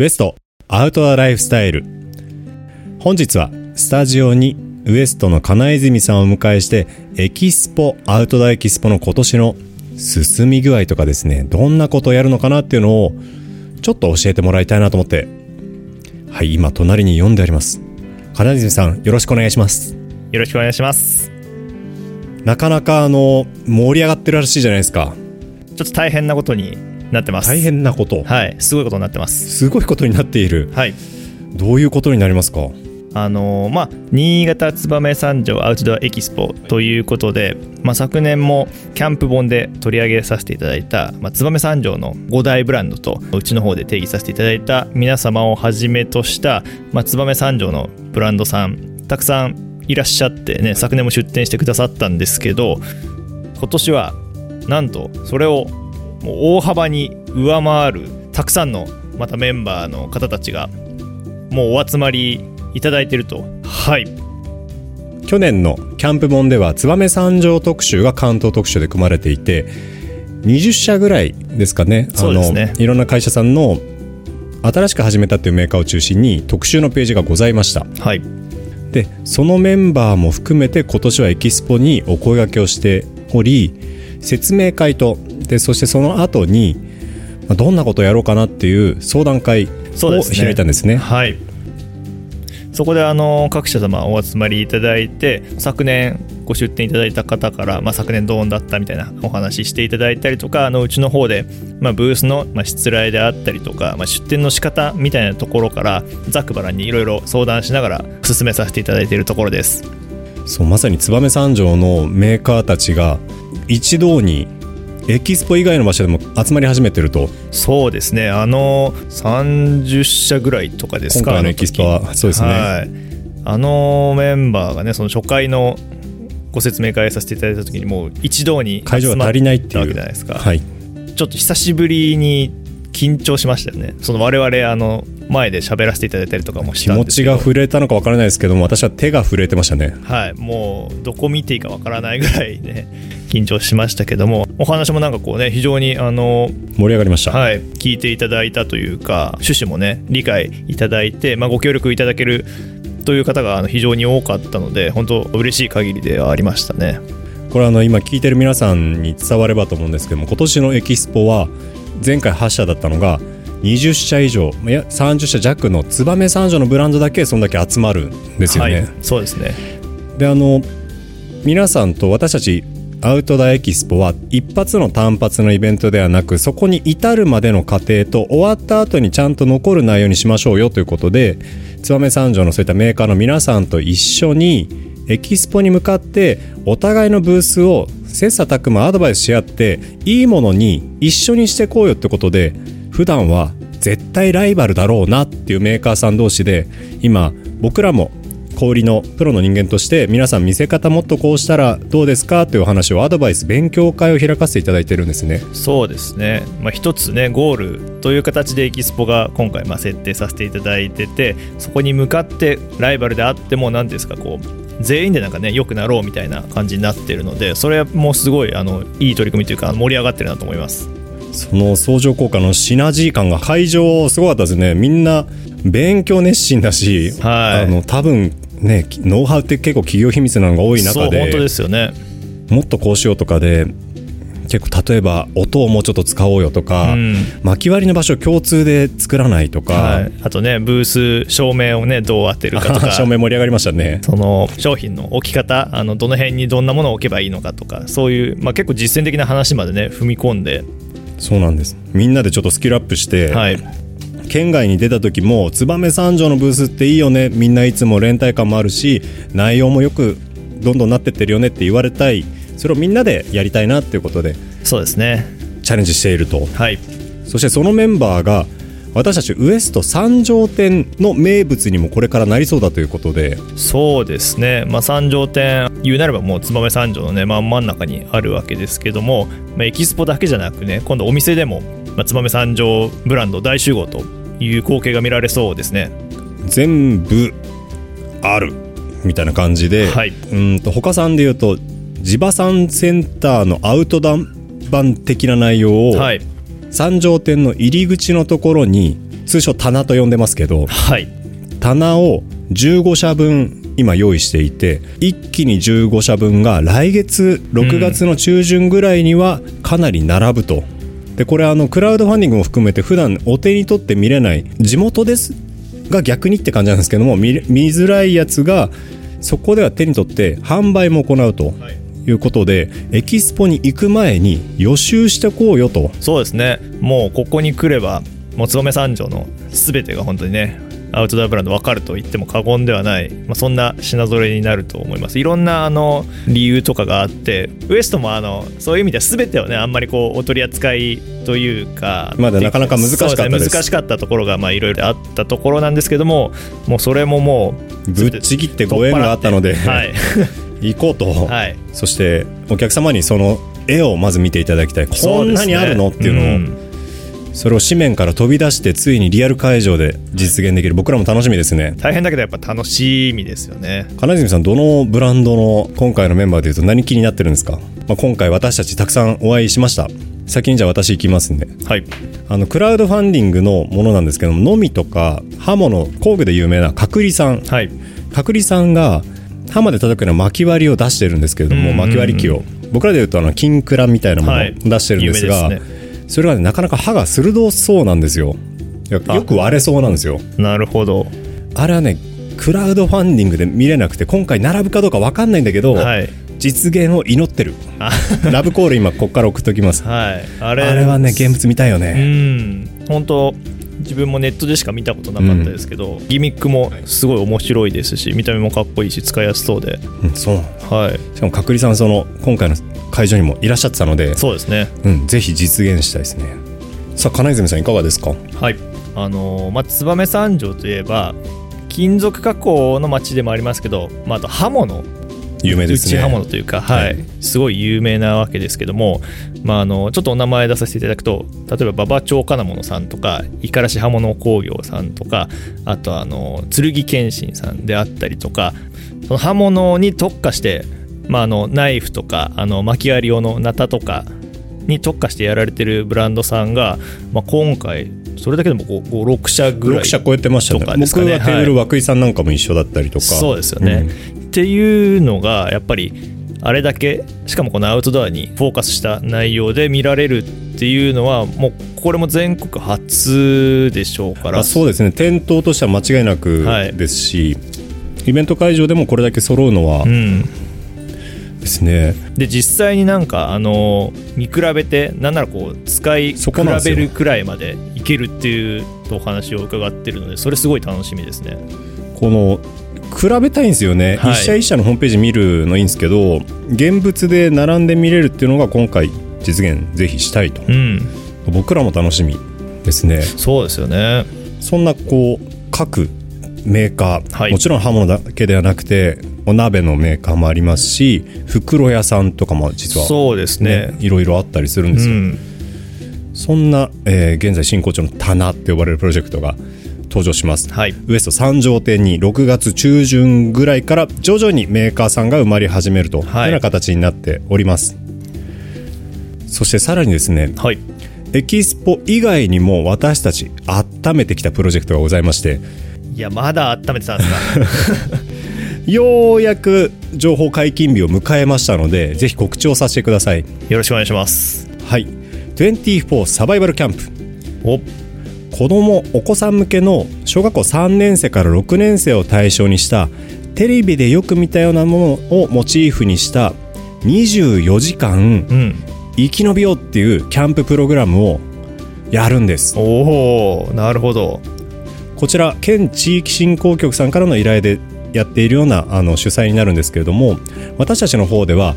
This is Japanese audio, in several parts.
ウエストアウトドアライフスタイル。本日はスタジオにウエストの金泉さんをお迎えしてエキスポアウトドアエキスポの今年の進み具合とかですねどんなことをやるのかなっていうのをちょっと教えてもらいたいなと思って。はい今隣に読んであります。金泉さんよろしくお願いします。よろしくお願いします。なかなかあの盛り上がってるらしいじゃないですか。ちょっと大変なことになってます。大変なこと。はい。すごいことになってます。すごいことになっている。はい。どういうことになりますか？あのーまあ新潟燕三条アウトドアエキスポということで、まあ、昨年もキャンプ本で取り上げさせていただいた、まあ、燕三条の5大ブランドとうちの方で定義させていただいた皆様をはじめとした、まあ、燕三条のブランドさんたくさんいらっしゃってね昨年も出店してくださったんですけど今年はなんとそれをもう大幅に上回るたくさんのまたメンバーの方たちがもうお集まりいただいてると。はい。去年のキャンプ本では燕三条特集が関東特集で組まれていて20社ぐらいですかね。そうですね。あのいろんな会社さんの新しく始めたっていうメーカーを中心に特集のページがございました。はい。でそのメンバーも含めて今年はエキスポにお声掛けをしており説明会とでそしてその後にまあどんなことをやろうかなっていう相談会をそうですね。開いたんですね。はい。そこであの各社様お集まりいただいて昨年ご出店いただいた方から、まあ、昨年どうだったみたいなお話ししていただいたりとかあのうちの方で、まあ、ブースの、まあ、しつらいであったりとか、まあ、出店の仕方みたいなところからざっくばらんにいろいろ相談しながら進めさせていただいているところです。そうまさに燕三条のメーカーたちが一堂にエキスポ以外の場所でも集まり始めてると。そうですね。あの30社ぐらいとかですか今回のエキスポは。そうですね。はい、あのメンバーがねその初回のご説明会させていただいた時にもう一堂に会場が足りないっていうわけじゃないですか、はい。ちょっと久しぶりに緊張しましたよね。その我々あの前で喋らせていただいたりとかもし気持ちたんですけど。が震えたのかわからないですけども私は手が震えてましたね。はい。もうどこ見ていいかわからないぐらいね緊張しましたけどもお話もなんかこうね非常にあの盛り上がりました、はい、聞いていただいたというか趣旨もね理解いただいて、まあ、ご協力いただけるという方が非常に多かったので本当嬉しい限りではありましたね。これあの今聞いてる皆さんに伝わればと思うんですけども今年のエキスポは前回8社だったのが20社以上いや30社弱の燕三条のブランドだけそんだけ集まるんですよね、はい、そうですね。であの皆さんと私たちアウトドアエキスポは一発の単発のイベントではなくそこに至るまでの過程と終わった後にちゃんと残る内容にしましょうよということで燕三条のそういったメーカーの皆さんと一緒にエキスポに向かってお互いのブースを切磋琢磨アドバイスし合っていいものに一緒にしてこうよってことで普段は絶対ライバルだろうなっていうメーカーさん同士で今僕らも小売りのプロの人間として皆さん見せ方もっとこうしたらどうですかというお話をアドバイス勉強会を開かせていただいてるんですねそうですね、まあ、一つねゴールという形でエキスポが今回まあ設定させていただいててそこに向かってライバルであっても何ですかこう全員でなんかね良くなろうみたいな感じになってるのでそれはもうすごいあのいい取り組みというか盛り上がってるなと思いますその相乗効果のシナジー感が会場すごかったですねみんな勉強熱心だし、はいあの多分ねノウハウって結構企業秘密なのが多い中でそう本当ですよね。もっとこうしようとかで結構例えば音をもうちょっと使おうよとか、うん。巻き割りの場所を共通で作らないとか、はい、あとねブース照明をねどう当てるかとか。照明盛り上がりましたね。その商品の置き方あのどの辺にどんなものを置けばいいのかとかそういう、まあ、結構実践的な話までね踏み込んで、そうなんです。みんなでちょっとスキルアップして、はい、県外に出た時も燕三条のブースっていいよね。みんないつも連帯感もあるし内容もよくどんどんなってってるよねって言われたい。それをみんなでやりたいなっていうことでそうですね。チャレンジしていると。はい。そしてそのメンバーが私たちウエスト三条店の名物にもこれからなりそうだということで。そうですね、まあ、三条店言うなればもう燕三条のね真ん真ん中にあるわけですけども、まあ、エキスポだけじゃなくね今度お店でも、まあ、燕三条ブランド大集合という光景が見られそうですね。全部あるみたいな感じで、はい。うんと他さんで言うと地場産センターのアウトドア版的な内容を、はい。三条店の入り口のところに通称棚と呼んでますけどはい。棚を15社分今用意していて一気に15社分が来月6月の中旬ぐらいにはかなり並ぶと。でこれあのクラウドファンディングも含めて普段お手に取って見れない地元ですが逆にって感じなんですけども見づらいやつがそこでは手に取って販売も行うということで、エキスポに行く前に予習してこうよと。そうですね。もうここに来ればもう燕三条の全てが本当にねアウトドアブランド分かると言っても過言ではない、まあ、そんな品揃えになると思います。いろんなあの理由とかがあってウエストもあのそういう意味では全てをねあんまりこうお取り扱いというかまだなかなか難しかったね難しかったところがまあいろいろあったところなんですけどももうそれももうぶっちぎってご縁があったので、はい。行こうと、はい。そしてお客様にその絵をまず見ていただきたい。こんなにあるの？っていうのを、んそれを紙面から飛び出してついにリアル会場で実現できる。僕らも楽しみですね。大変だけどやっぱ楽しみですよね。金泉さんどのブランドの今回のメンバーでいうと何気になってるんですか、まあ、今回私たちたくさんお会いしました。先にじゃあ私行きますんで。はい。あのクラウドファンディングのものなんですけどものみとか刃物工具で有名な角利さん。はい。角利さんが刃で叩くような巻き割りを出してるんですけれども、うんうんうん。巻き割り機を。僕らでいうとあの金クラみたいなものをはい。出してるんですが、有名ですそれがねなかなか刃が鋭そうなんですよ。よく割れそうなんですよ。なるほど。あれはねクラウドファンディングで見れなくて今回並ぶかどうか分かんないんだけど、はい。実現を祈ってる。あ。ラブコール今ここから送っときます。はい。ああれれはね現物見たいようね、ん。本当自分もネットでしか見たことなかったですけど、ギミックもすごい面白いですし見た目もかっこいいし使いやすそうで。うんそうはい。しかも角利さんその今回の会場にもいらっしゃってたので。そうですね。うん、ぜひ実現したいですね。さあ金泉さんいかがですか？はい。あのーまあ燕三条といえば金属加工の町でもありますけど、まあ、あと刃物有名ですね。内刃物というか、はい。はい。すごい有名なわけですけども、まあ、あのちょっとお名前出させていただくと例えば馬場町金物さんとか五十嵐刃物工業さんとかあとあの剣謙信さんであったりとかその刃物に特化して、まあ、あのナイフとかあの巻き割り用のナタとかに特化してやられてるブランドさんが、まあ、今回それだけでも56社ぐらい6社超えてましたね。僕ね。がテーブル涌井さんなんかも一緒だったりとか、そうですよね、っていうのがやっぱりあれだけしかもこのアウトドアにフォーカスした内容で見られるっていうのはもうこれも全国初でしょうから。あそうですね。店頭としては間違いなくはい。ですし、イベント会場でもこれだけ揃うのはうん、ですね、で実際になんかあの見比べてなんならこう使い比べるくらいまでいけるっていうお話を伺ってるのでそれすごい楽しみですね。この比べたいんですよね、はい。一社一社のホームページ見るのいいんですけど現物で並んで見れるっていうのが今回実現ぜひしたいと。うん。僕らも楽しみですね。そうですよね。そんなこう各メーカー、はい。もちろん刃物だけではなくてお鍋のメーカーもありますし袋屋さんとかも実はそうですね。いろいろあったりするんですよ、うん。そんな、えー現在進行中の棚って呼ばれるプロジェクトが登場します、はい。ウエスト三条店に6月中旬ぐらいから徐々にメーカーさんが生まれ始めるとい。うよはいうな形になっております、そしてさらにですねはい。エキスポ以外にも私たち温めてきたプロジェクトがございましていやまだ温めてたんですか？ようやく情報解禁日を迎えましたのでぜひ告知をさせてください。よろしくお願いします。はい。24サバイバルキャンプお子供お子さん向けの小学校3年生から6年生を対象にしたテレビでよく見たようなものをモチーフにした24時間うん。生き延びようっていうキャンププログラムをやるんです。おおなるほど。こちら県地域振興局さんからの依頼でやっているようなあの主催になるんですけれども私たちの方では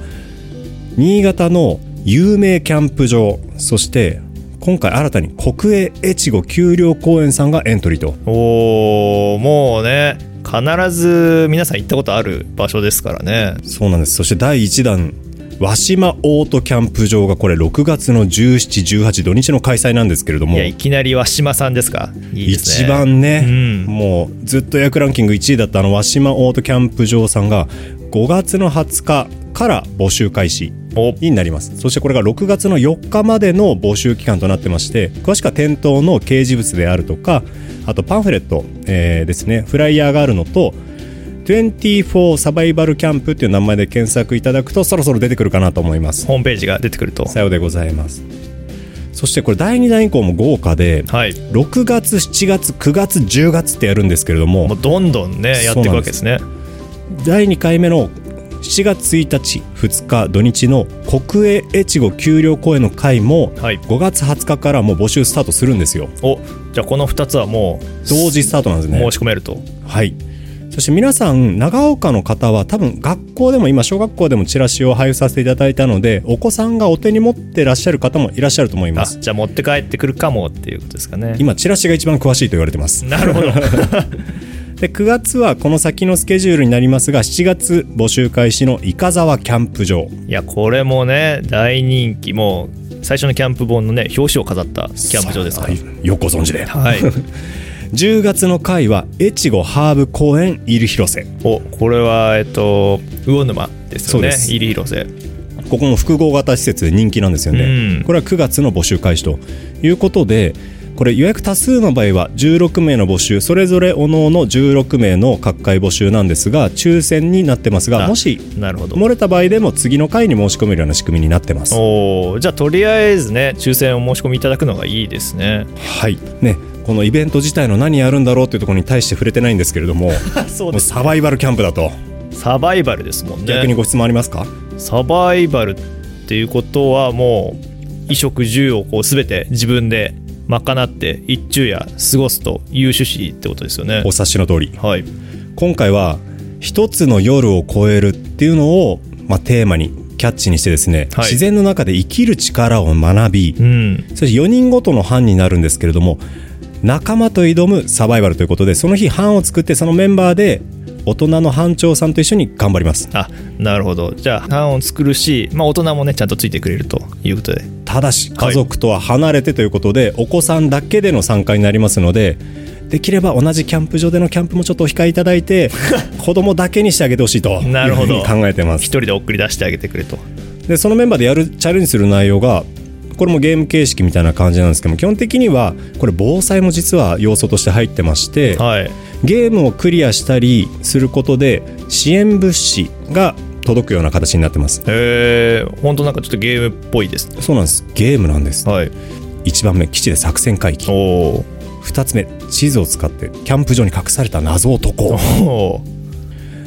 新潟の有名キャンプ場そして今回新たに国営越後丘陵公園さんがエントリーと。おおもうね必ず皆さん行ったことある場所ですからね。そうなんです。そして第1弾和島オートキャンプ場がこれ6月の1718土日の開催なんですけれども。いやいきなり和島さんですか？ね。一番ね、うん。もうずっと予約ランキング1位だったあの和島オートキャンプ場さんが5月の20日から募集開始お。になります。そしてこれが6月の4日までの募集期間となってまして詳しくは店頭の掲示物であるとかあとパンフレット、えーですね。フライヤーがあるのと24サバイバルキャンプっていう名前で検索いただくとそろそろ出てくるかなと思います。ホームページが出てくると。さようでございます。そしてこれ第2弾以降も豪華ではい。6月7月9月10月ってやるんですけれどももうどんどんねやっていくわけですね。第2回目の7月1日2日土日の国営越後丘陵公園の会もはい。5月20日からもう募集スタートするんですよ。おじゃあこの2つはもう同時スタートなんですね。申し込めると。はい。そして皆さん長岡の方は多分学校でも今小学校でもチラシを配布させていただいたのでお子さんがお手に持ってらっしゃる方もいらっしゃると思いまあすじゃあ持って帰ってくるかもっていうことですかね。今チラシが一番詳しいと言われてます。なるほど で9月はこの先のスケジュールになりますが7月募集開始の伊香沢キャンプ場。いやこれもね大人気。もう最初のキャンプ本のね表紙を飾ったキャンプ場ですから。はいよくご存知で。はい。10月の回は越後ハーブ公園入広瀬おこれはえっと魚沼ですよね。入広瀬ここも複合型施設で人気なんですよね、うん。これは9月の募集開始ということでこれ予約多数の場合は16名の募集それぞれおのおの16名の各回募集なんですが抽選になってますがあもしなるほど。漏れた場合でも次の回に申し込めるような仕組みになってます。おーじゃあとりあえずね抽選を申し込みいただくのがいいですね。はい。ねこのイベント自体の何やるんだろうというところに対して触れてないんですけれども そもうサバイバルキャンプだと。サバイバルですもんね。逆にご質問ありますか？サバイバルっていうことはもう衣食住をこう全て自分で賄って一昼夜過ごすという趣旨ってことですよね。お察しの通り。はい。今回は一つの夜を超えるっていうのを、まあ、テーマにキャッチにしてですね、はい。自然の中で生きる力を学び、うん。そして4人ごとの班になるんですけれども仲間と挑むサバイバルということでその日班を作ってそのメンバーで大人の班長さんと一緒に頑張ります。あなるほど。じゃあ班を作るし、まあ、大人もねちゃんとついてくれるということで。ただし家族とは離れてということで、お子さんだけでの参加になりますのでできれば同じキャンプ場でのキャンプもちょっとお控えいただいて 子供だけにしてあげてほしいとなるほどいうふうに考えてます。一人で送り出してあげてくれと。でそのメンバーでやるチャレンジする内容がこれもゲーム形式みたいな感じなんですけども基本的にはこれ防災も実は要素として入ってましてはい。ゲームをクリアしたりすることで支援物資が届くような形になってます。へえ本当なんかちょっとゲームっぽいですね。そうなんです。ゲームなんです。はい。1番目基地で作戦回帰おお2つ目地図を使ってキャンプ場に隠された謎を解こ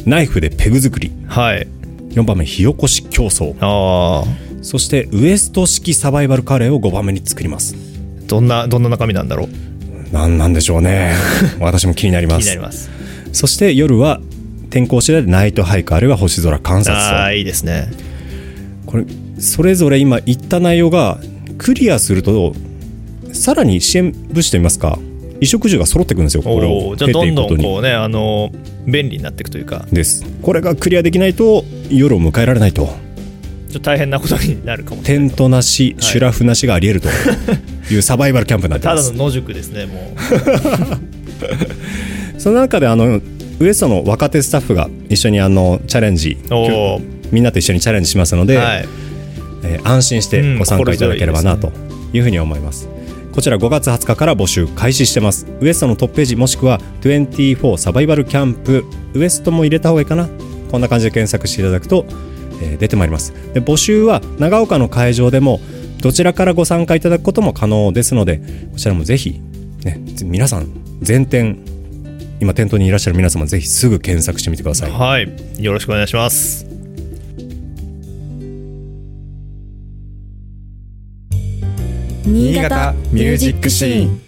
う。ナイフでペグ作り。はい。4番目火起こし競争。ああそしてウエスト式サバイバルカレーを5番目に作ります。どんなどんな中身なんだろう？なんなんでしょうね。私も気になり気ます。になります。そして夜は天候次第でナイトハイクあるいは星空観察ああといいですね。これそれぞれ今言った内容がクリアするとさらに支援物資といいますか衣食住が揃ってくるんですよこれを。じゃあどんどんこうねあの便利になっていくというか。です。これがクリアできないと夜を迎えられないとちょっと大変なことになるかもテントなし、シュラフなしがあり得るというサバイバルキャンプになってます。ただの野宿ですねも その中であのウエストの若手スタッフが一緒にあのチャレンジみんなと一緒にチャレンジしますので、はい。えー安心してご参加いただければなうんというふうに思います。こちら5月20日から募集開始してます。ウエストのトップページもしくは24サバイバルキャンプウエストも入れた方がいいかな。こんな感じで検索していただくと、えー出てまいります。で募集は長岡の会場でもどちらからご参加いただくことも可能ですので、こちらもぜひ、ね、皆さん全店今店頭にいらっしゃる皆様ぜひすぐ検索してみてください。はいよろしくお願いします新潟ミュージックシーン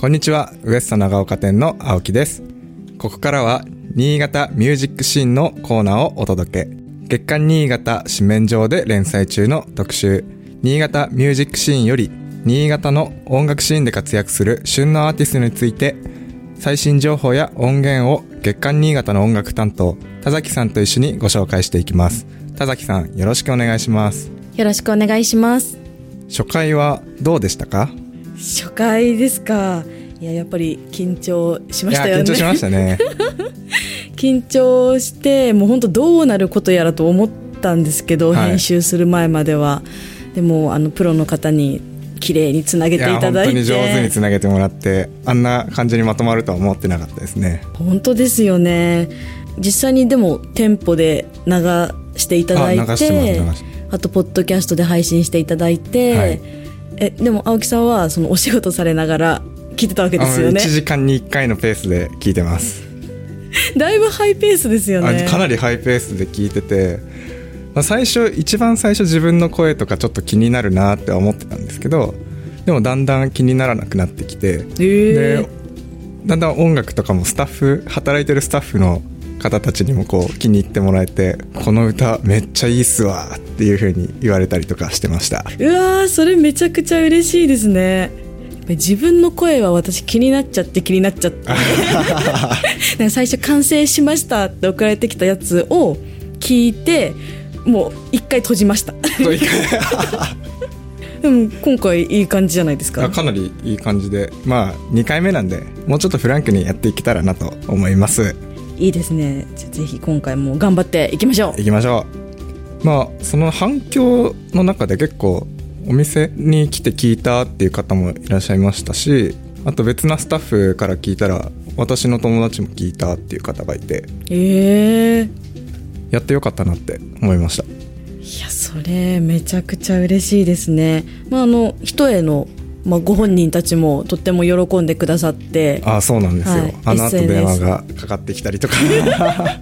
こんにちは、ウエスト長岡店の青木です。ここからは、新潟ミュージックシーンのコーナーをお届け。月刊新潟紙面上で連載中の特集、新潟ミュージックシーンより、新潟の音楽シーンで活躍する旬のアーティストについて、最新情報や音源を月刊新潟の音楽担当、田崎さんと一緒にご紹介していきます。田崎さん、よろしくお願いします。よろしくお願いします初回はどうでしたか？初回ですか。いややっぱり緊張しましたよね。緊張しましたね。緊張してもう本当どうなることやらと思ったんですけど、はい。編集する前までは。でもあのプロの方に綺麗につなげていた本当だいてに上手につなげてもらって、あんな感じにまとまるとは思ってなかったですね。本当ですよね。実際にでも店舗で流していただいてあとポッドキャストで配信していただいて、はいえでも青木さんはそのお仕事されながら聞いてたわけですよね。1時間に1回のペースで聞いてます。だいぶハイペースですよね。あかなりハイペースで聞いてて、まあ、最初一番最初自分の声とかちょっと気になるなって思ってたんですけどでもだんだん気にならなくなってきて、えー。でだんだん音楽とかもスタッフ働いてるスタッフの方たちにもこう気に入ってもらえてこの歌めっちゃいいっすわっていう風に言われたりとかしてました。うわーそれめちゃくちゃ嬉しいですね。自分の声は私気になっちゃって気になっちゃって。最初完成しましたって送られてきたやつを聞いてもう一回閉じました。でも今回いい感じじゃないですか。あかなりいい感じで。まあ2回目なんでもうちょっとフランクにやっていけたらなと思いますいいですね。じゃあぜひ今回も頑張っていきましょう。行きましょう。まあその反響の中で結構お店に来て聞いたっていう方もいらっしゃいましたしあと別なスタッフから聞いたら私の友達も聞いたっていう方がいてええー、やってよかったなって思いました。いやそれめちゃくちゃ嬉しいですね。まああの一重のまあ、ご本人たちもとっても喜んでくださってああそうなんですよ、はい。あの後電話がかかってきたりとか。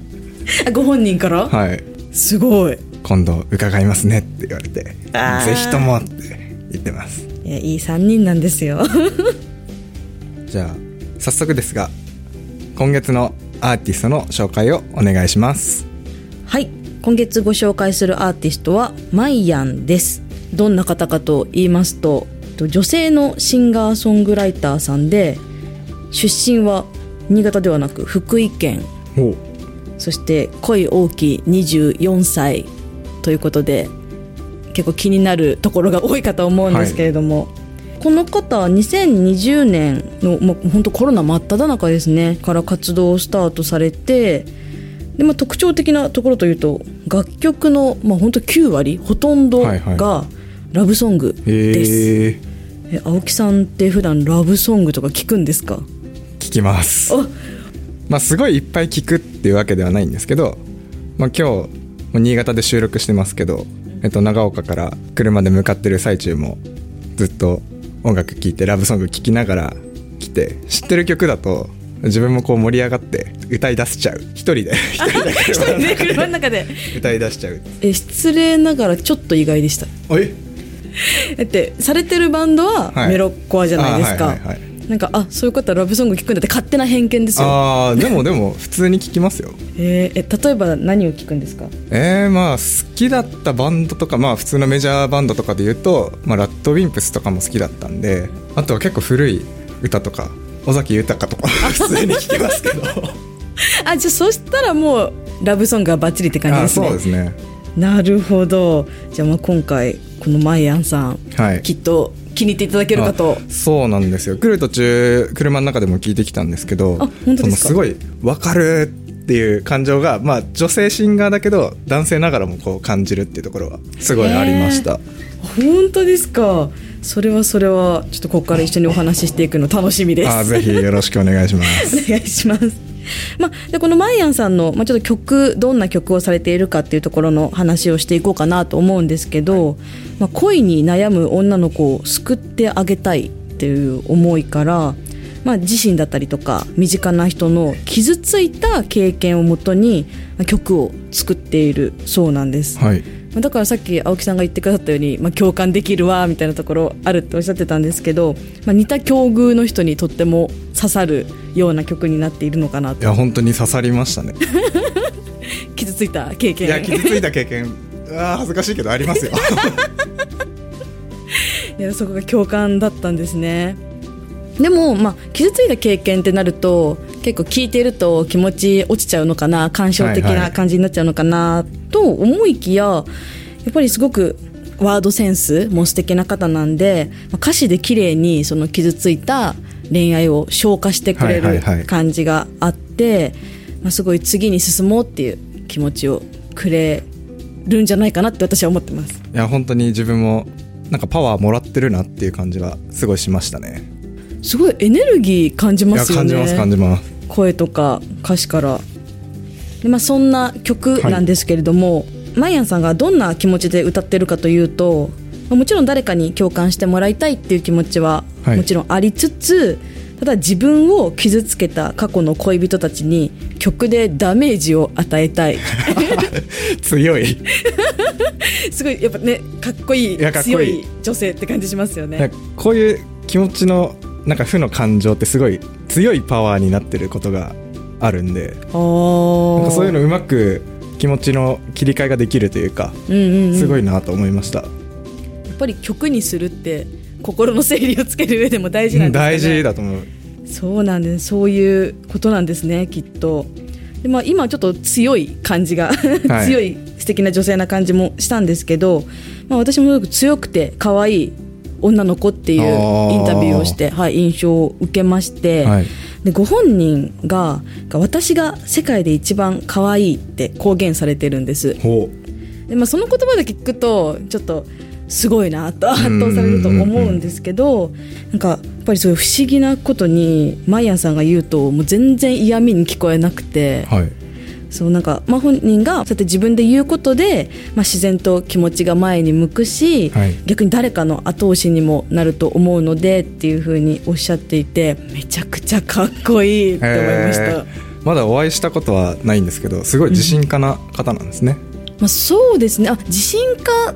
あご本人から、はい。すごい。今度伺いますねって言われてぜひともって言ってます。いやいい3人なんですよ。じゃあ早速ですが今月のアーティストの紹介をお願いします。はい。今月ご紹介するアーティストはマイヤンです。どんな方かと言いますとと女性のシンガーソングライターさんで出身は新潟ではなく福井県。お。そして恋大きい24歳。ということで結構気になるところが多いかと思うんですけれども、この方は2020年の、まあ、本当コロナ真っ只中ですね。から活動をスタートされてで、まあ、特徴的なところというと楽曲の、まあ、本当9割ほとんどはいはがラブソングです、へええ青木さんって普段ラブソングとか聞くんですか？聞きます。あまあすごいいっぱい聞くっていうわけではないんですけど、まあ、今日新潟で収録してますけど、えっと、長岡から車で向かってる最中もずっと音楽聴いてラブソング聴きながら来て知ってる曲だと自分もこう盛り上がって歌い出しちゃう。一人で。一人で一人で車の中で。歌い出しちゃう。え失礼ながらちょっと意外でした。え だってされてるバンドははい。メロコアじゃないですか、あはいはいはいなんかあそういうことはラブソング聞くんだって勝手な偏見ですよ、あーでもでも普通に聴きますよ。えーえ例えば何を聞くんですか？えー、まあ好きだったバンドとかまあ普通のメジャーバンドとかで言うと、まあ、ラッドウィンプスとかも好きだったんであとは結構古い歌とか尾崎豊とか 普通に聴きますけど。あじゃあそしたらもうラブソングがバッチリって感じあですね。そうですねなるほど。じゃあまあ今回このマイアンさんはい。きっと気に入っていただけるかと。あそうなんですよ。来る途中車の中でも聞いてきたんですけどあ本当ですすごい分かるっていう感情が、まあ、女性シンガーだけど男性ながらもこう感じるっていうところはすごいありました。本当ですか？それはそれはちょっとここから一緒にお話ししていくの楽しみです。あぜひよろしくお願いします。お願いします。まあ、でこのマイアンさんの、まあ、ちょっと曲どんな曲をされているかっていうところの話をしていこうかなと思うんですけど、まあ、恋に悩む女の子を救ってあげたいっていう思いから、まあ、自身だったりとか身近な人の傷ついた経験をもとにまあ曲を作っているそうなんです。はいまあだからさっき青木さんが言ってくださったように、まあ、共感できるわみたいなところあるっておっしゃってたんですけど、まあ、似た境遇の人にとっても刺さるような曲になっているのかないとや本当に刺さりましたね。傷ついた経験。いや傷ついた経験。うわー恥ずかしいけどありますよ。いやそこが共感だったんですね。でも、まあ、傷ついた経験ってなると結構聞いてると気持ち落ちちゃうのかな感傷的ない。感じになっちゃうのかなと思いきややっぱりすごくワードセンスも素敵な方なんでまあ歌詞で綺麗にその傷ついた恋愛を消化してくれるはいはいはい。感じがあって、まあ、すごい次に進もうっていう気持ちをくれるんじゃないかなって私は思ってます。いや本当に自分もなんかパワーもらってるなっていう感じはすごいしましたね。すごいエネルギー感じますよね。感じます感じます。声とか歌詞から。で、まあ、そんな曲なんですけれども、マイアンさんがどんな気持ちで歌ってるかというとまあもちろん誰かに共感してもらいたいっていう気持ちははい。もちろんありつつ、ただ自分を傷つけた過去の恋人たちに曲でダメージを与えたい。強い。すごいやっぱねかっこいいいやかっこいい。強い女性って感じしますよね。こういう気持ちのなんか負の感情ってすごい強いパワーになってることがあるんでなんかそういうのうまく気持ちの切り替えができるというかうんうんうん。すごいなと思いました、ぱり曲にするって心の整理をつける上でも大事なんですかね。大事だと思う。そうなんです。そういうことなんですねきっと。で、まあ、今ちょっと強い感じが、はい。強い素敵な女性な感じもしたんですけど、まあ、私もすごく強くて可愛い女の子っていうインタビューをして、はい、印象を受けまして、はい。でご本人が私が世界で一番可愛いって公言されてるんです。ほで、まあ、その言葉で聞くとちょっとすごいなと圧倒されると思うんですけどなんかやっぱりそういう不思議なことにマイアンさんが言うともう全然嫌味に聞こえなくてうはい。そうなんか、まあ、本人がそうやって自分で言うことで、まあ、自然と気持ちが前に向くし、はい。逆に誰かの後押しにもなると思うのでっていうふうにおっしゃっていてめちゃくちゃかっこいいって思いました。まだお会いしたことはないんですけどすごい自信家な方なんですね、まあ、そうですね。あ自信家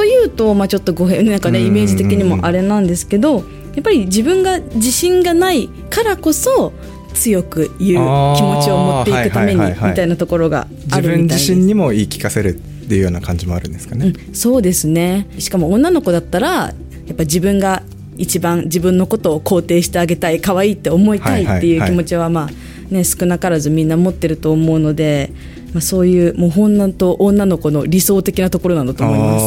というと、まあ、ちょっとごめんなんかねうんイメージ的にもあれなんですけどやっぱり自分が自信がないからこそ強く言う気持ちを持っていくためにみたいなところがあ自分るみたいです。自身にも言い聞かせるっていうような感じもあるんですかね、うん、そうですね。しかも女の子だったらやっぱ自分が一番自分のことを肯定してあげたい可愛いって思いたいっていう気持ちはまあね少なからずみんな持ってると思うので、まあ、そういうもう女と女の子の理想的なところなんだと思います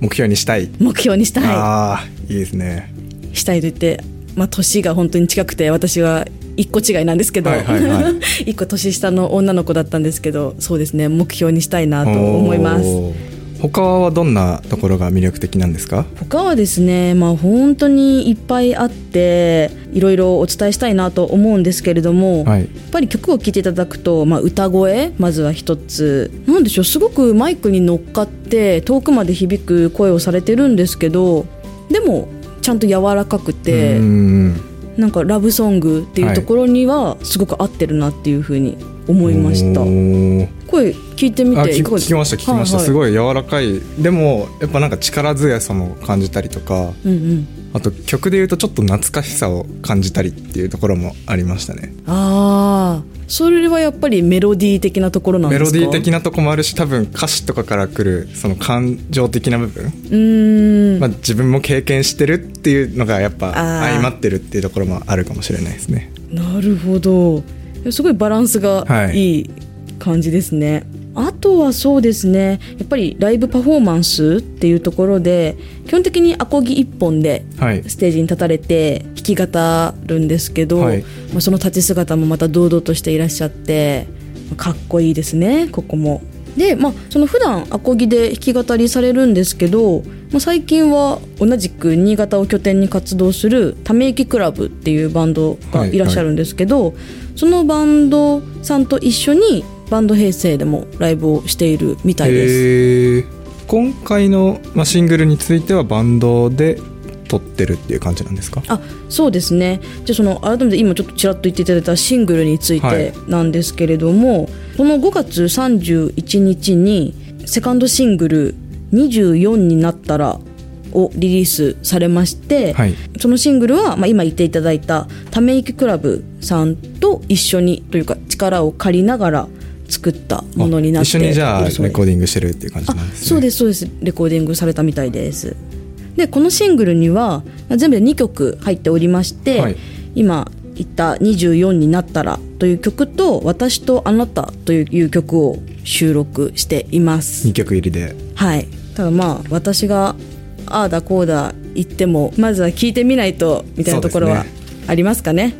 目標にしたい、目標にしたい。ああいいですね。したいと言って、まあ、年が本当に近くて私は一個違いなんですけど、はいはいはい。一個年下の女の子だったんですけどそうですね目標にしたいなと思います他はどんなところが魅力的なんですか？他はですね、まあ、本当にいっぱいあっていろいろお伝えしたいなと思うんですけれども、はい。やっぱり曲を聴いていただくと、まあ、歌声まずは一つ。なんでしょうすごくマイクに乗っかって遠くまで響く声をされてるんですけどでもちゃんと柔らかくて。なんかラブソングっていうところにはすごく合ってるなっていうふうに思いました、声聞いてみていかが聞きました聞きました、はいはい。すごい柔らかい。でもやっぱなんか力強さも感じたりとかうんうん。あと曲で言うとちょっと懐かしさを感じたりっていうところもありましたね。ああそれはやっぱりメロディー的なところなんですか？メロディー的なとこもあるし多分歌詞とかから来るその感情的な部分、うーん、まあ、自分も経験してるっていうのがやっぱ相まってるっていうところもあるかもしれないですね。なるほどすごいバランスがい。い感じですね、あとはそうですねやっぱりライブパフォーマンスっていうところで基本的にアコギ一本ではい。ステージに立たれて弾き語るんですけど、はい。まあ、その立ち姿もまた堂々としていらっしゃってかっこいいですねここも。でまあその普段アコギで弾き語りされるんですけど、まあ、最近は同じく新潟を拠点に活動するため息クラブっていうバンドがいらっしゃるんですけど、そのバンドさんと一緒にバンド編成でもライブをしているみたいです。今回の、まあ、シングルについてはバンドで撮ってるっていう感じなんですか？あそうですね。じゃあその改めて今ちょっとちらっと言っていただいたシングルについはい。てなんですけれども、この5月31日にセカンドシングル「24になったら」をリリースされまして、はい。そのシングルは、まあ、今言っていただいたため息クラブさんと一緒にというか力を借りながら作ったものになって一緒にじゃあレコーディングしてるっていう感じあなんですね。そうですそうです。レコーディングされたみたいですでこのシングルにはまあ全部で2曲入っておりまして、はい。今言った「24になったら」という曲と「私とあなた」という曲を収録しています。2曲入りで。はい。ただまあ私がああだこうだ言ってもまずは聞いてみないとみたいなところはありますかね。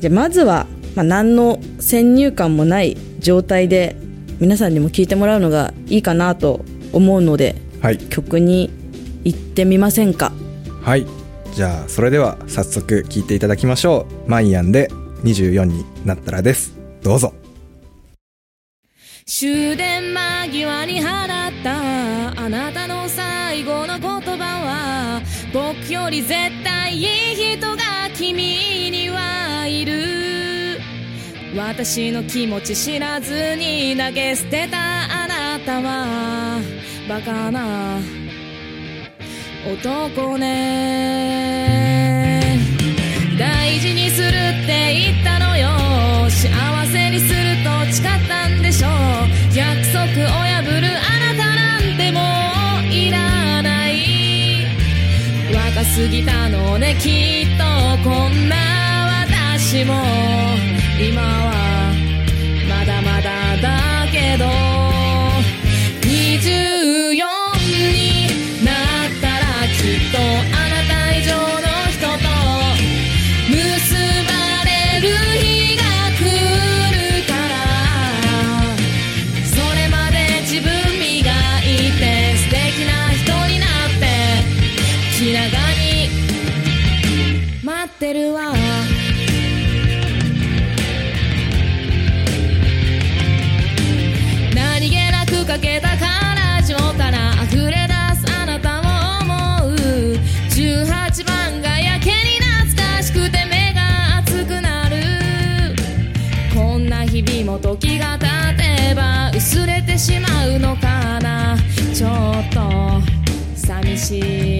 じゃあまずは、まあ、何の先入観もない状態で皆さんにも聞いてもらうのがいいかなと思うのではい。曲に行ってみませんか？はい。じゃあそれでは早速聴いていただきましょう。マイアンで24になったらです。どうぞ。終電間際に放った。あなたの最後の言葉は僕より絶対いい人が君にはいる。私の気持ち知らずに投げ捨てたあなたはバカな男ね大事にするって言ったのよ。幸せにすると誓ったんでしょう。約束を破るあなたなんてもういらない。若すぎたのねきっと。こんな私も。今はしまうのかな。ちょっと寂しい。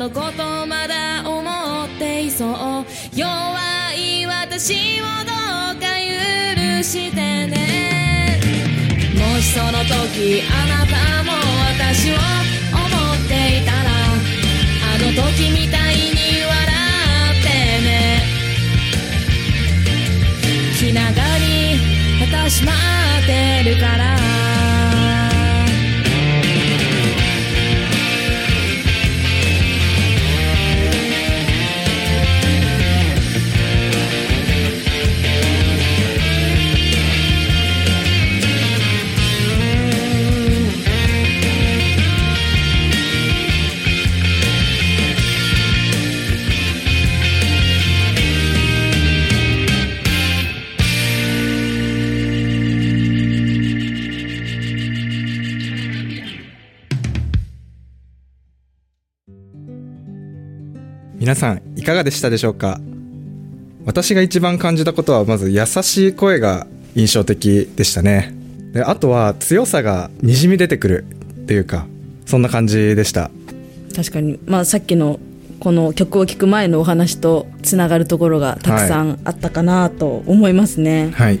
のことまだ思っていそう。弱い私をどうか許してね。もしその時あなたも私を思っていたらあの時みたいに笑ってね。気長に私待ってるから。皆さんいかがでしたでしょうか？私が一番感じたことはまず優しい声が印象的でしたね。であとは強さがにじみ出てくるっていうかそんな感じでした。確かに、まあ、さっきのこの曲を聴く前のお話とつながるところがたくさんあったかなと思いますね、はい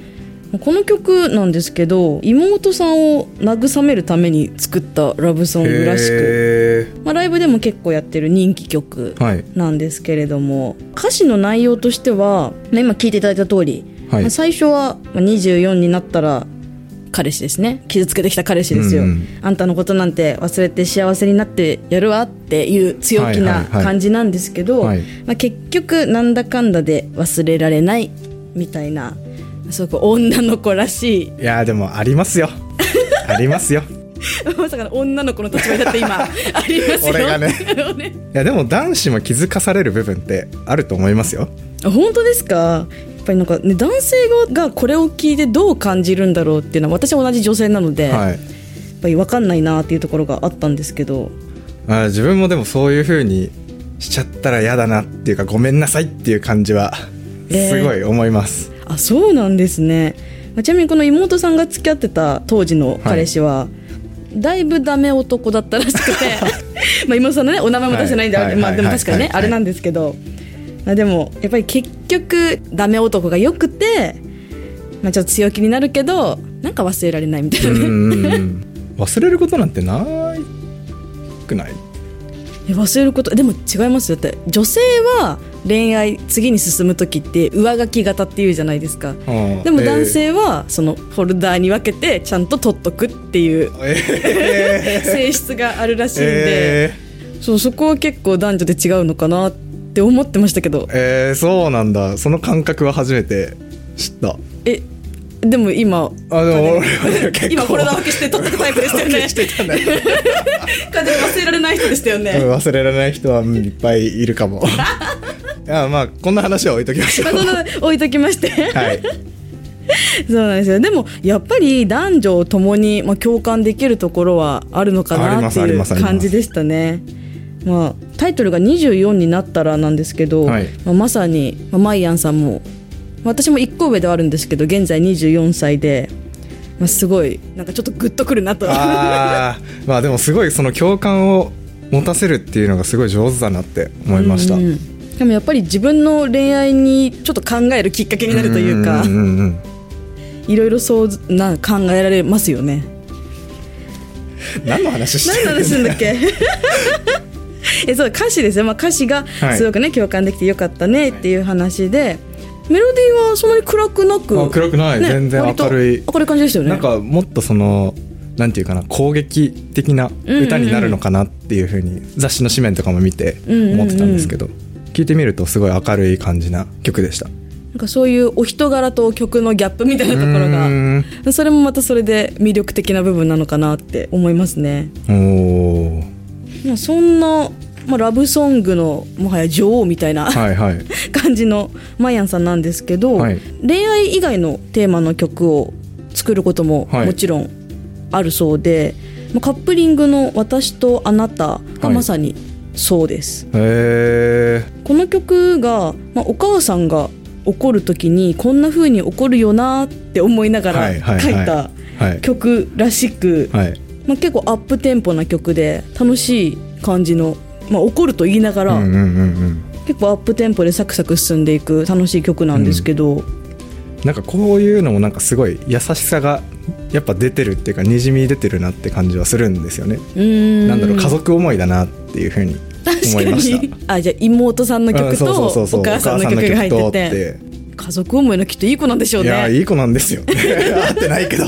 この曲なんですけど妹さんを慰めるために作ったラブソングらしく、へまあ、ライブでも結構やってる人気曲なんですけれども歌詞の内容としては、ね、今聞いていただいた通り、はい。まあ最初はまあ24になったら彼氏ですね。傷つけてきた彼氏ですよ、うんあんたのことなんて忘れて幸せになってやるわっていう強気はいなはいはい。感じなんですけど、はい。まあ、結局なんだかんだで忘れられないみたいなすごく女の子らしい。いやーでもありますよ。ありますよ。まさかの女の子の立場にだって今 ありますよ。俺がね。ね。いやでも男子も気づかされる部分ってあると思いますよ。あ本当ですか？っぱりなんかね男性がこれを聞いてどう感じるんだろうっていうのは私は同じ女性なので、やはい。っぱり分かんないなっていうところがあったんですけど。あ自分もでもそういう風にしちゃったら嫌だなっていうかごめんなさいっていう感じはえー。すごい思います、あそうなんですね。まあちなみにこの妹さんが付き合ってた当時の彼氏は、だいぶダメ男だったらしくて まあ妹さんのねお名前も出せないんで、はいまあ、でも確かにね、はいはい。あれなんですけど、まあ、でもやっぱり結局ダメ男がよくて、まあ、ちょっと強気になるけどなんか忘れられないみたいな忘れることなんてないくない？え忘れることでも違いますよ。だって女性は恋愛次に進む時って上書き型っていうじゃないですか。でも男性はそのフォルダーに分けてちゃんと取っとくっていうえー。性質があるらしいんで、えそうそこは結構男女で違うのかなって思ってましたけど。ーえーそうなんだ。その感覚は初めて知った。えでも今あでも俺はね結構。今フォルダ分けして取ってくタイプでしたよね。してたね。忘れられない人でしたよね、うん忘れられない人はうんいっぱいいるかもいやまあこんな話は置いときましょま あそんな置いときまして。うはい。そうなんですよ。でもやっぱり男女ともに、まあ、共感できるところはあるのかなっていう感じでしたね。まあ、タイトルが24になったらなんですけど、はい。まあ、まさに、まあ、マイアンさんも私も1個上ではあるんですけど現在24歳で、まあ、すごいなんかちょっとグッとくるなと。あー。まあでもすごいその共感を持たせるっていうのがすごい上手だなって思いました。うんうんでもやっぱり自分の恋愛にちょっと考えるきっかけになるというかんうんうんいろいろそうな考えられますよね。何の話してるんだっけ？えそう歌詞ですよ、まあ、歌詞がはい。すごくね、共感できてよかったねっていう話でメロディーはそんなに暗くなくあ暗くない。全然明るい。明るい感じでしたよね。なんかもっとそのなんていうかな攻撃的な歌になるのかなっていうふうに雑誌の紙面とかも見て思ってたんですけど、聞いてみるとすごい明るい感じな曲でした。なんかそういうお人柄と曲のギャップみたいなところがそれもまたそれで魅力的な部分なのかなって思いますね。おそんな、まあ、ラブソングのもはや女王みたいな、はいはい。感じのマイアンさんなんですけど、はい。恋愛以外のテーマの曲を作ることもはい。もちろんあるそうで、まあカップリングの「私とあなた」がまさにそうです、この曲が、まあ、お母さんが怒る時にこんな風に怒るよなって思いながら書いたはい。曲らしく、はい。まあ、結構アップテンポな曲で楽しい感じの、まあ、怒ると言いながら、うんうんうんうん。結構アップテンポでサクサク進んでいく楽しい曲なんですけど、なんかこういうのもなんかすごい優しさがやっぱ出てるっていうかにじみ出てるなって感じはするんですよね。ん。なんだろう家族思いだなっていうふうに思いました。確かに。あじゃあ妹さんのうん曲とお母さんの曲が入ってて。家族思いのきっといい子なんでしょういやねいい子なんですよ。会ってないけど。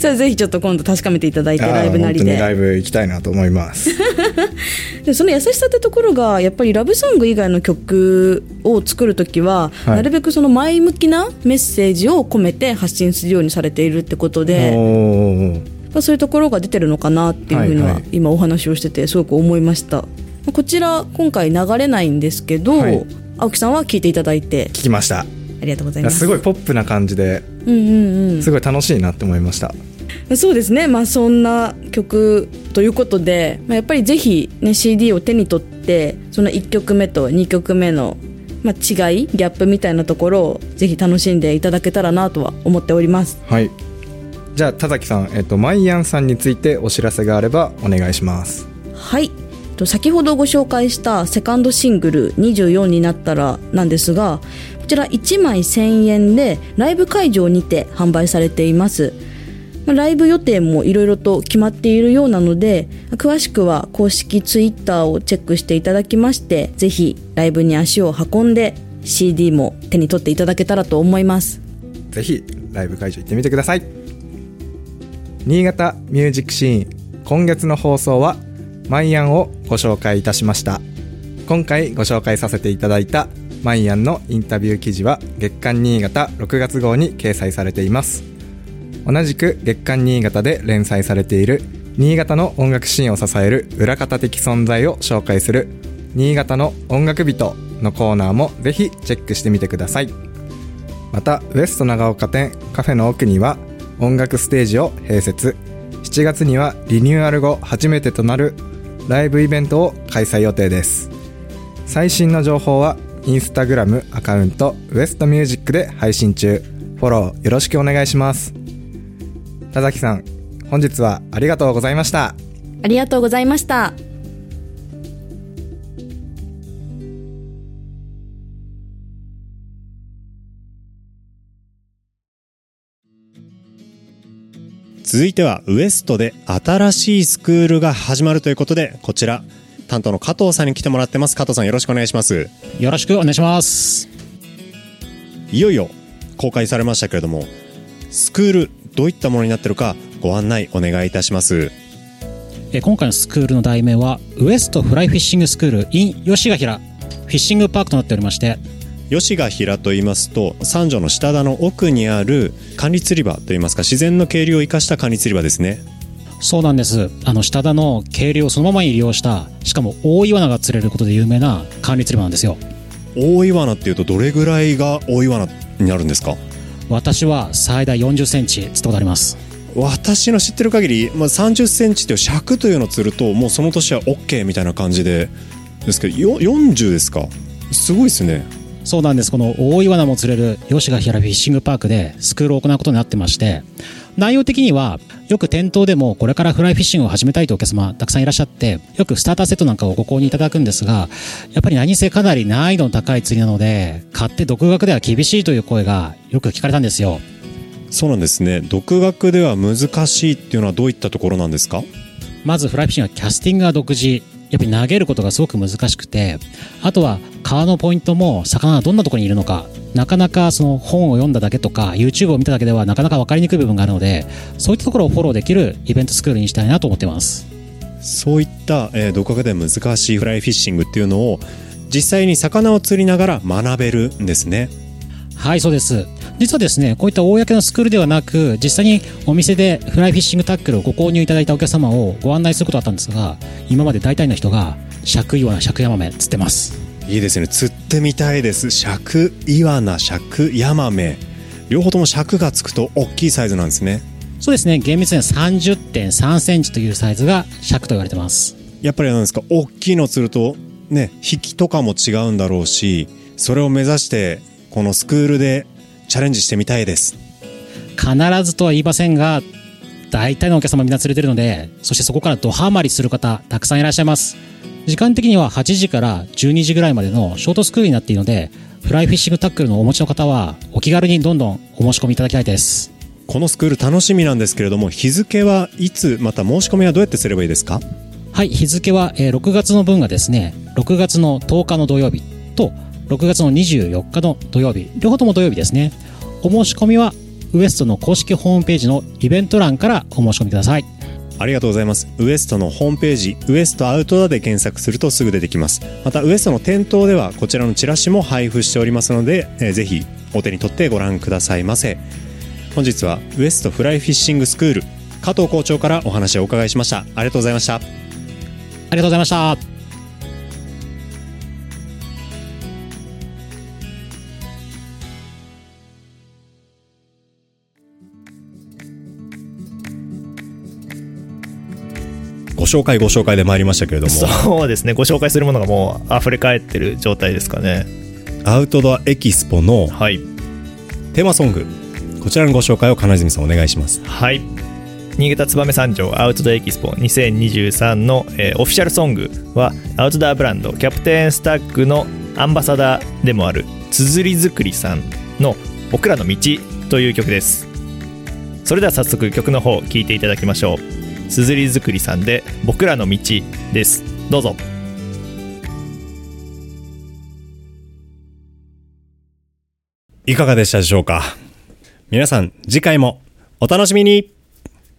それぜひちょっと今度確かめていただいてライブなり本当にライでブ行きたいなと思います。でその優しさってところがやっぱりラブソング以外の曲を作る時は、はい。なるべくその前向きなメッセージを込めて発信するようにされているってことで、そういうところが出てるのかなっていうふうにはいははい。今お話をしててすごく思いました、まあこちら今回流れないんですけど、はい。青木さんは聞いていただいて。聞きました。ありがとうございます。すごいポップな感じでうんうんうん。すごい楽しいなって思いました。そうですね、まあ、そんな曲ということで、まあ、やっぱりぜひ、ね、CD を手に取ってその1曲目と2曲目の、まあ、違いギャップみたいなところをぜひ楽しんでいただけたらなとは思っております。はい。じゃあ田崎さん、えっと、マイヤンさんについてお知らせがあればお願いします。はい。と先ほどご紹介したセカンドシングル「24になったら」なんですがこちら1枚1000円でライブ会場にて販売されています。ライブ予定もいろいろと決まっているようなので詳しくは公式ツイッターをチェックしていただきましてぜひライブに足を運んで CD も手に取っていただけたらと思います。ぜひライブ会場行ってみてください。新潟ミュージックシーン今月の放送はマイヤンをご紹介いたしました。今回ご紹介させていただいたマイヤンのインタビュー記事は月刊新潟6月号に掲載されています。同じく月刊新潟で連載されている新潟の音楽シーンを支える裏方的存在を紹介する新潟の音楽人のコーナーもぜひチェックしてみてください。またウエスト長岡店カフェの奥には音楽ステージを併設。7月にはリニューアル後初めてとなるライブイベントを開催予定です。最新の情報はインスタグラムアカウントウエストミュージックで配信中。フォローよろしくお願いします。田崎さん本日はありがとうございました。ありがとうございました。続いてはウエストで新しいスクールが始まるということでこちら担当の加藤さんに来てもらってます。加藤さんよろしくお願いします。よろしくお願いします。いよいよ公開されましたけれどもスクールどういったものになってるかご案内お願いいたします。えー今回のスクールの題名はウエストフライフィッシングスクール in 吉ヶ平フィッシングパークとなっておりまして吉ヶ平と言いますと三条の下田の奥にある管理釣り場といいますか自然の渓流を生かした管理釣り場ですね。そうなんです。あの下田の渓流をそのままに利用したしかも大イワナが釣れることで有名な管理釣り場なんですよ。大イワナっていうとどれぐらいが大イワナになるんですか？私は最大4 0センチ釣ったことあります。私の知ってる限り、まあ、3 0ンチという尺というのを釣るともうその年は OK みたいな感じでですけどよ40ですか？すごいですねそうなんです。この大イワナも釣れる吉ヶ平フィッシングパークでスクールを行うことになってまして内容的にはよく店頭でもこれからフライフィッシングを始めたいというお客様たくさんいらっしゃってよくスターターセットなんかをご購入いただくんですがやっぱり何せかなり難易度の高い釣りなので買って独学では厳しいという声がよく聞かれたんですよ。そうなんですね。独学では難しいっていうのはどういったところなんですか？まずフライフィッシングはキャスティングが独自やっぱり投げることがすごく難しくてあとは川のポイントも魚がどんなところにいるのかなかなかその本を読んだだけとか YouTube を見ただけではなかなか分かりにくい部分があるのでそういったところをフォローできるイベントスクールにしたいなと思ってます。そういった、えー独学では難しいフライフィッシングっていうのを実際に魚を釣りながら学べるんですね。はいそうです実はですねこういった公のスクールではなく実際にお店でフライフィッシングタックルをご購入いただいたお客様をご案内することだったんですが今まで大体の人が尺イワナ尺ヤマメ釣ってます。いいですね。釣ってみたいです。尺イワナ尺ヤマメ両方とも尺がつくと大きいサイズなんですね。そうですね。厳密には30.3センチというサイズが尺と言われてます。やっぱりなんですか？大きいの釣るとね引きとかも違うんだろうしそれを目指してこのスクールでチャレンジしてみたいです。必ずとは言いませんが大体のお客様みんな連れてるのでそしてそこからドハマりする方たくさんいらっしゃいます。時間的には8時から12時ぐらいまでのショートスクールになっているのでフライフィッシングタックルのお持ちの方はお気軽にどんどんお申し込みいただきたいです。このスクール楽しみなんですけれども日付はいつまた申し込みはどうやってすればいいですか？はい日付は、えー6月の分がですね6月の10日の土曜日と6月の24日の土曜日両方とも土曜日ですね。お申し込みはウエストの公式ホームページのイベント欄からお申し込みください。ありがとうございます。ウエストのホームページウエストアウトドアで検索するとすぐ出てきます。またウエストの店頭ではこちらのチラシも配布しておりますので、えーぜひお手に取ってご覧くださいませ。本日はウエストフライフィッシングスクール加藤校長からお話をお伺いしました。ありがとうございました。ありがとうございました紹介ご紹介で参りましたけれども。そうですね。ご紹介するものがもう溢れ返ってる状態ですかね。アウトドアエキスポのはい。テーマソング。こちらのご紹介を金泉さんお願いします。はい。新潟燕三条アウトドアエキスポ2023の、えーオフィシャルソングはアウトドアブランドキャプテンスタックのアンバサダーでもあるつづりづくりさんの「僕らの道」という曲です。それでは早速曲の方聴いていただきましょうすずり作りさんで「僕らの道」です。どうぞ。いかがでしたでしょうか？皆さん次回もお楽しみに。